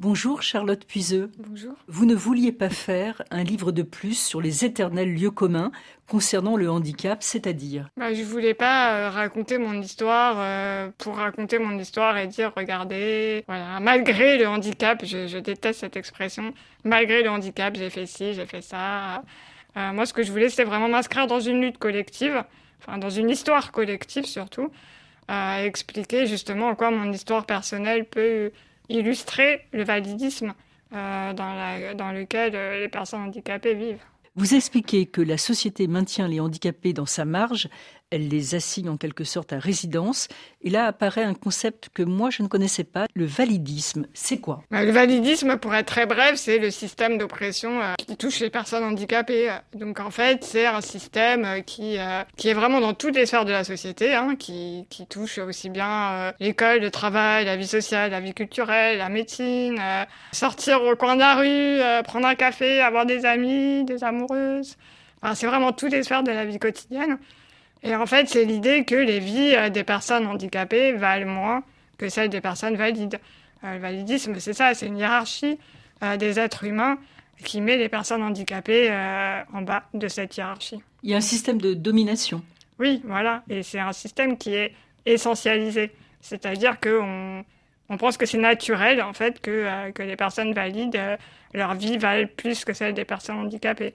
Bonjour Charlotte Puiseux. Bonjour. Vous ne vouliez pas faire un livre de plus sur les éternels lieux communs concernant le handicap, c'est-à-dire bah, Je voulais pas euh, raconter mon histoire euh, pour raconter mon histoire et dire regardez, voilà, malgré le handicap, je, déteste cette expression, malgré le handicap, j'ai fait ci, j'ai fait ça. Euh, moi, ce que je voulais, c'était vraiment m'inscrire dans une lutte collective, enfin dans une histoire collective surtout, expliquer justement en quoi mon histoire personnelle peut illustrer le validisme euh, dans, lequel euh, les personnes handicapées vivent. Vous expliquez que la société maintient les handicapés dans sa marge elle les assigne en quelque sorte à résidence. Et là apparaît un concept que moi je ne connaissais pas, le validisme. C'est quoi? Bah, Le validisme, pour être très bref, c'est le système d'oppression euh, qui touche les personnes handicapées. Donc en fait, c'est un système euh, qui, euh, qui est vraiment dans toutes les sphères de la société, hein, qui, qui touche aussi bien l'école, le travail, la vie sociale, la vie culturelle, la médecine, sortir au coin de la rue, prendre un café, avoir des amis, des amoureuses. Enfin, c'est vraiment toutes les sphères de la vie quotidienne. Et en fait, c'est l'idée que les vies euh, des personnes handicapées valent moins que celles des personnes valides. Euh, le validisme, c'est ça, c'est une hiérarchie euh, des êtres humains qui met les personnes handicapées en bas de cette hiérarchie. Il y a un système de domination. Oui, voilà, et c'est un système qui est essentialisé. C'est-à-dire qu'on on pense que c'est naturel, en fait, que, que les personnes valides, leur vie valent plus que celle des personnes handicapées.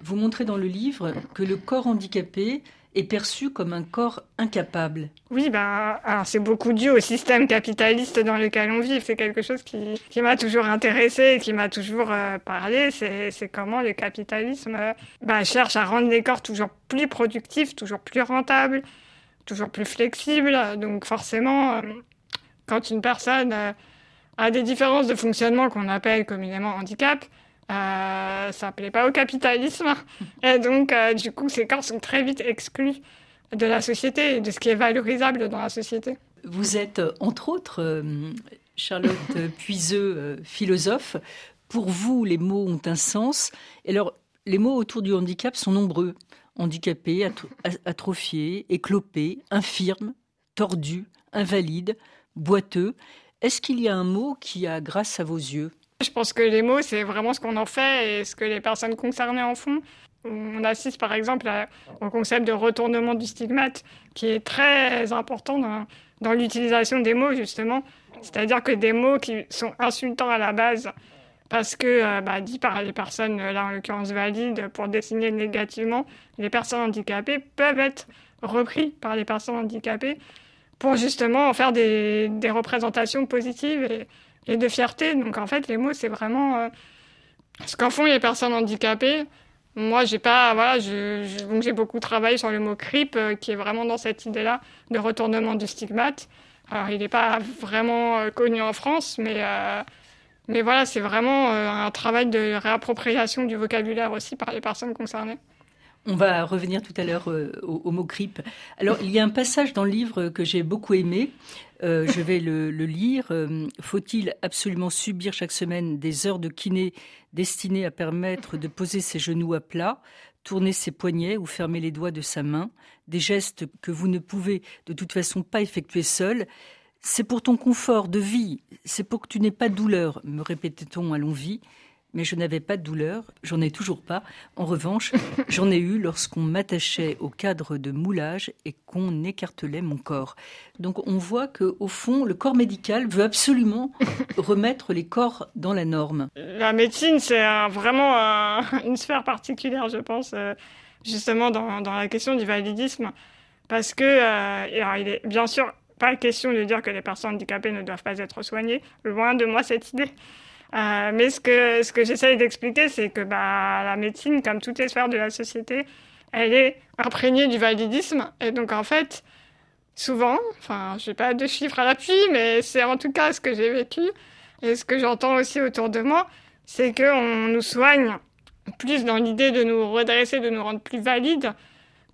Vous montrez dans le livre que le corps handicapé est perçu comme un corps incapable. Oui, ben, c'est beaucoup dû au système capitaliste dans lequel on vit. C'est quelque chose qui, m'a toujours intéressé et qui m'a toujours euh, parlé. C'est comment le capitalisme euh, ben, cherche à rendre les corps toujours plus productifs, toujours plus rentables, toujours plus flexibles. Donc forcément, euh, quand une personne a des différences de fonctionnement qu'on appelle communément handicap, euh, ça plaît pas au capitalisme. Et donc, euh, du coup, ces corps sont très vite exclus de la société et de ce qui est valorisable dans la société. Vous êtes, entre autres, euh, Charlotte Puiseux, philosophe. Pour vous, les mots ont un sens. Et alors, les mots autour du handicap sont nombreux. Handicapé, atrophié, éclopé, infirme, tordu, invalide, boiteux. Est-ce qu'il y a un mot qui a grâce à vos yeux? Je pense que les mots, c'est vraiment ce qu'on en fait et ce que les personnes concernées en font. On assiste par exemple au concept de retournement du stigmate, qui est très important dans, l'utilisation des mots, justement. C'est-à-dire que des mots qui sont insultants à la base, parce que euh, bah, dit par les personnes, là en l'occurrence valides, pour désigner négativement les personnes handicapées, peuvent être repris par les personnes handicapées pour justement en faire des, représentations positives et, de fierté. Donc en fait, les mots, c'est vraiment euh, ce qu'en font les personnes handicapées. Moi, j'ai pas, voilà, j'ai beaucoup travaillé sur le mot CRIP, euh, qui est vraiment dans cette idée-là de retournement du stigmate. Alors, il n'est pas vraiment euh, connu en France, mais, mais voilà, c'est vraiment un travail de réappropriation du vocabulaire aussi par les personnes concernées. On va revenir tout à l'heure euh, au, mot grippe. Alors, il y a un passage dans le livre que j'ai beaucoup aimé. Euh, je vais le, lire. Euh, faut-il absolument subir chaque semaine des heures de kiné destinées à permettre de poser ses genoux à plat, tourner ses poignets ou fermer les doigts de sa main, des gestes que vous ne pouvez de toute façon pas effectuer seul C'est pour ton confort de vie, c'est pour que tu n'aies pas de douleur, me répétait-on à l'envie mais je n'avais pas de douleur, j'en ai toujours pas. En revanche, j'en ai eu lorsqu'on m'attachait au cadre de moulage et qu'on écartelait mon corps. Donc on voit que au fond, le corps médical veut absolument remettre les corps dans la norme. La médecine, c'est vraiment une sphère particulière, je pense, euh, justement dans, la question du validisme, parce que euh, il est bien sûr pas question de dire que les personnes handicapées ne doivent pas être soignées. Loin de moi cette idée. Euh, mais ce que, ce j'essaye d'expliquer, c'est que bah, la médecine, comme toutes les sphères de la société, elle est imprégnée du validisme. Et donc, en fait, souvent, enfin, je n'ai pas de chiffres à l'appui, mais c'est en tout cas ce que j'ai vécu et ce que j'entends aussi autour de moi, c'est qu'on nous soigne plus dans l'idée de nous redresser, de nous rendre plus valides,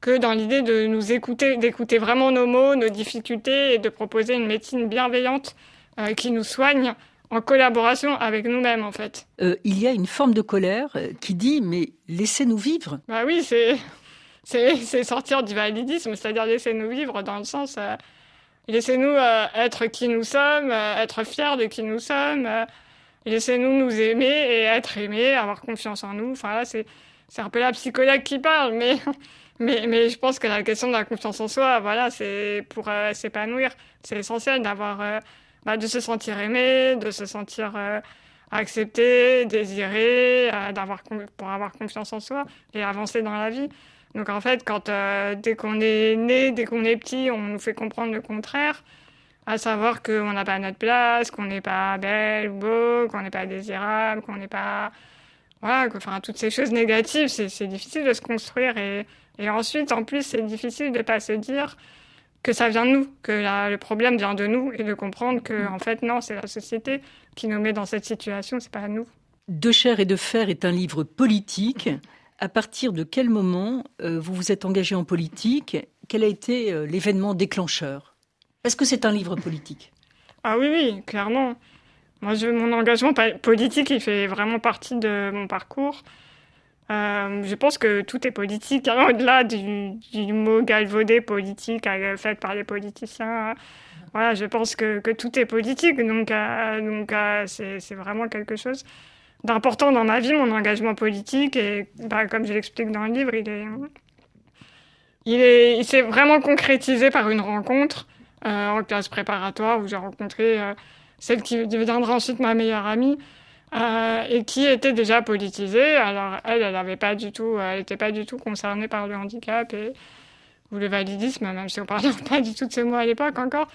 que dans l'idée de nous écouter, d'écouter vraiment nos mots, nos difficultés et de proposer une médecine bienveillante euh, qui nous soigne en collaboration avec nous-mêmes en fait. Euh, il y a une forme de colère euh, qui dit mais laissez-nous vivre. Bah oui, c'est c'est sortir du validisme, c'est-à-dire laissez-nous vivre dans le sens euh, laissez-nous être qui nous sommes, être fiers de qui nous sommes, laissez-nous nous aimer et être aimés, avoir confiance en nous. Enfin là, c'est c'est un peu la psychologue qui parle, mais mais mais je pense que la question de la confiance en soi, voilà, c'est pour s'épanouir, c'est essentiel d'avoir bah, de se sentir aimé, de se sentir accepter, désirer, euh, d'avoir pour avoir confiance en soi et avancer dans la vie. Donc en fait, quand euh, dès qu'on est né, dès qu'on est petit, on nous fait comprendre le contraire, à savoir qu'on n'a pas notre place, qu'on n'est pas belle ou beau, qu'on n'est pas désirable, qu'on n'est pas voilà, enfin toutes ces choses négatives, c'est difficile de se construire et, et ensuite en plus c'est difficile de pas se dire que ça vient de nous, que le problème vient de nous et de comprendre que en fait non, c'est la société qui nous met dans cette situation, c'est pas nous. De chair et de fer est un livre politique. À partir de quel moment euh, vous vous êtes engagé en politique? Quel a été euh, l'événement déclencheur? Est-ce que c'est un livre politique? Ah oui, oui, clairement. Moi, je, mon engagement politique, il fait vraiment partie de mon parcours. Euh, je pense que tout est politique, hein, au-delà du, mot galvaudé politique euh, fait par les politiciens. Voilà, je pense que, que tout est politique, donc, euh, donc c'est vraiment quelque chose d'important dans ma vie, mon engagement politique. Et bah, comme je l'explique dans le livre, il est, il est, il s'est vraiment concrétisé par une rencontre en classe préparatoire où j'ai rencontré celle qui deviendra ensuite ma meilleure amie. Euh, et qui était déjà politisée. Alors elle, elle n'avait pas du n'était pas du tout concernée par le handicap ou le validisme, même si on parlait pas du tout de ce mot à l'époque encore.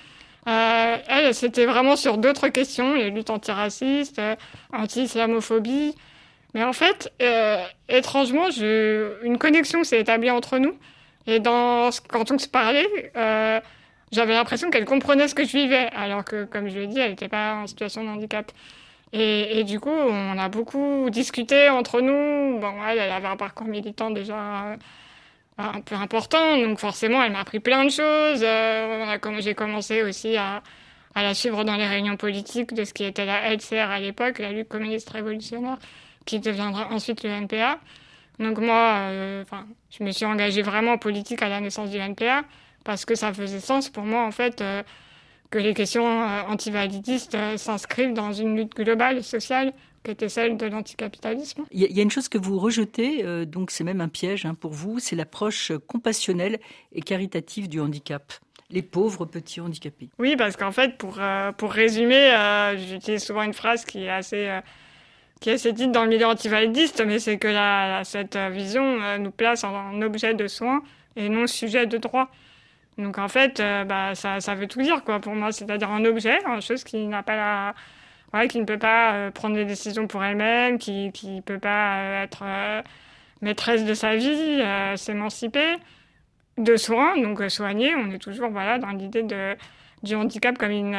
Euh, elle, c'était vraiment sur d'autres questions, les luttes antiracistes, euh, anti-islamophobie. Mais en fait, euh, étrangement, une connexion s'est établie entre nous. Et quand on se parlait, euh, j'avais l'impression qu'elle comprenait ce que je vivais, alors que, comme je l'ai dit, elle n'était pas en situation de handicap. Et, du coup, on a beaucoup discuté entre nous. Bon, elle, avait un parcours militant déjà euh, un peu important, donc forcément, elle m'a appris plein de choses. Euh, J'ai commencé aussi à, la suivre dans les réunions politiques de ce qui était la LCR à l'époque, la lutte communiste révolutionnaire, qui deviendra ensuite le NPA. Donc moi, euh, je me suis engagée vraiment en politique à la naissance du NPA parce que ça faisait sens pour moi, en fait. Euh, que les questions euh, antivalidistes euh, s'inscrivent dans une lutte globale sociale qui était celle de l'anticapitalisme. Il y, a une chose que vous rejetez, euh, donc c'est même un piège hein, pour vous, c'est l'approche compassionnelle et caritative du handicap. Les pauvres petits handicapés. Oui, parce qu'en fait, pour, euh, pour résumer, euh, j'utilise souvent une phrase qui est assez, qui est assez dite dans le milieu antivalidiste, mais c'est que la, cette vision nous place en, en objet de soins et non sujet de droit. Donc en fait, euh, bah, ça, ça veut tout dire quoi pour moi, c'est-à-dire un objet, une chose qui n'a pas la, ouais, qui ne peut pas euh, prendre des décisions pour elle-même, qui qui peut pas euh, être maîtresse de sa vie, s'émanciper, de soins, donc soigner. On est toujours voilà dans l'idée de du handicap comme une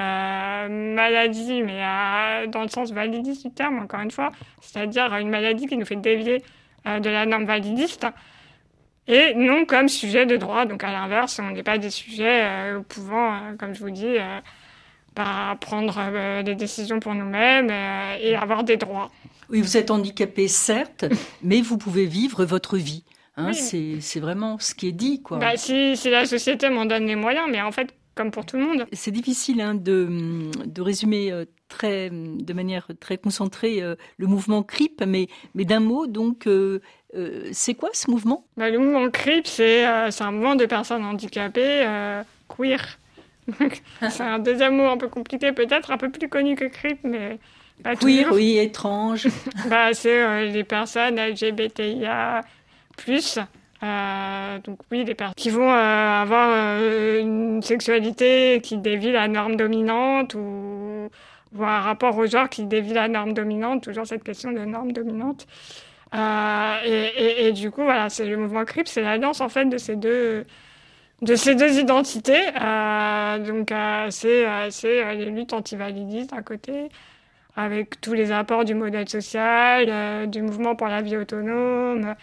maladie, mais dans le sens validiste du terme encore une fois, c'est-à-dire une maladie qui nous fait dévier de la norme validiste et non comme sujet de droit. Donc à l'inverse, on n'est pas des sujets euh, pouvant, euh, comme je vous dis, euh, bah, prendre euh, des décisions pour nous-mêmes euh, et avoir des droits. Oui, vous êtes handicapé, certes, mais vous pouvez vivre votre vie. Hein, oui. C'est vraiment ce qui est dit. Quoi. Bah, si, si la société m'en donne les moyens, mais en fait, comme pour tout le monde. C'est difficile hein, de, de résumer euh, très, de manière très concentrée euh, le mouvement CRIP, mais, mais d'un mot, donc, euh, euh, c'est quoi ce mouvement? Bah, Le mouvement CRIP, c'est un mouvement de personnes handicapées queer. c'est un deuxième mot un peu compliqué, peut-être un peu plus connu que CRIP, mais pas queer, toujours. oui, étrange. bah, c'est euh, les personnes LGBTIA+, euh, donc oui, les personnes qui vont euh, avoir une sexualité qui dévie la norme dominante ou, ou un rapport au genre qui dévie la norme dominante, toujours cette question de norme dominante. Euh, et, et, du coup, voilà, c'est le mouvement CRIP, c'est l'alliance en fait de ces deux de ces deux identités. Euh, donc euh, c'est c'est les luttes antivalidistes d'un côté, avec tous les apports du modèle social, du mouvement pour la vie autonome.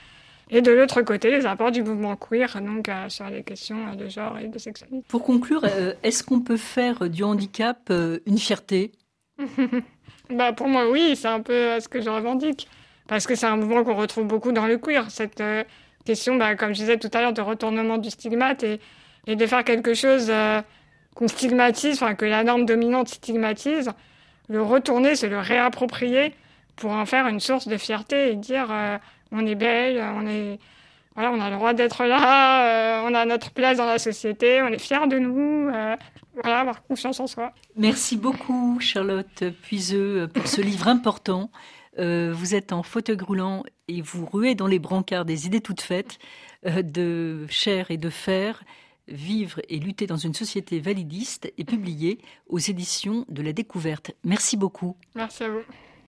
Et de l'autre côté, les apports du mouvement queer, donc euh, sur les questions de genre et de sexualité. Pour conclure, euh, est-ce qu'on peut faire du handicap euh, une fierté? Bah, Pour moi, oui, c'est un peu ce que je revendique. Parce que c'est un mouvement qu'on retrouve beaucoup dans le queer, cette euh, question, bah, comme je disais tout à l'heure, de retournement du stigmate et, et de faire quelque chose euh, qu'on stigmatise, enfin que la norme dominante stigmatise, le retourner, c'est le réapproprier pour en faire une source de fierté et dire euh, on est belle, on est voilà, on a le droit d'être là, euh, on a notre place dans la société, on est fiers de nous, euh, voilà, avoir confiance en soi. Merci beaucoup Charlotte Puiseux pour ce livre important. vous êtes en fauteuil roulant et vous ruez dans les brancards des idées toutes faites de chair et de fer. Vivre et lutter dans une société validiste est publié aux éditions de la découverte. Merci beaucoup. Merci à vous.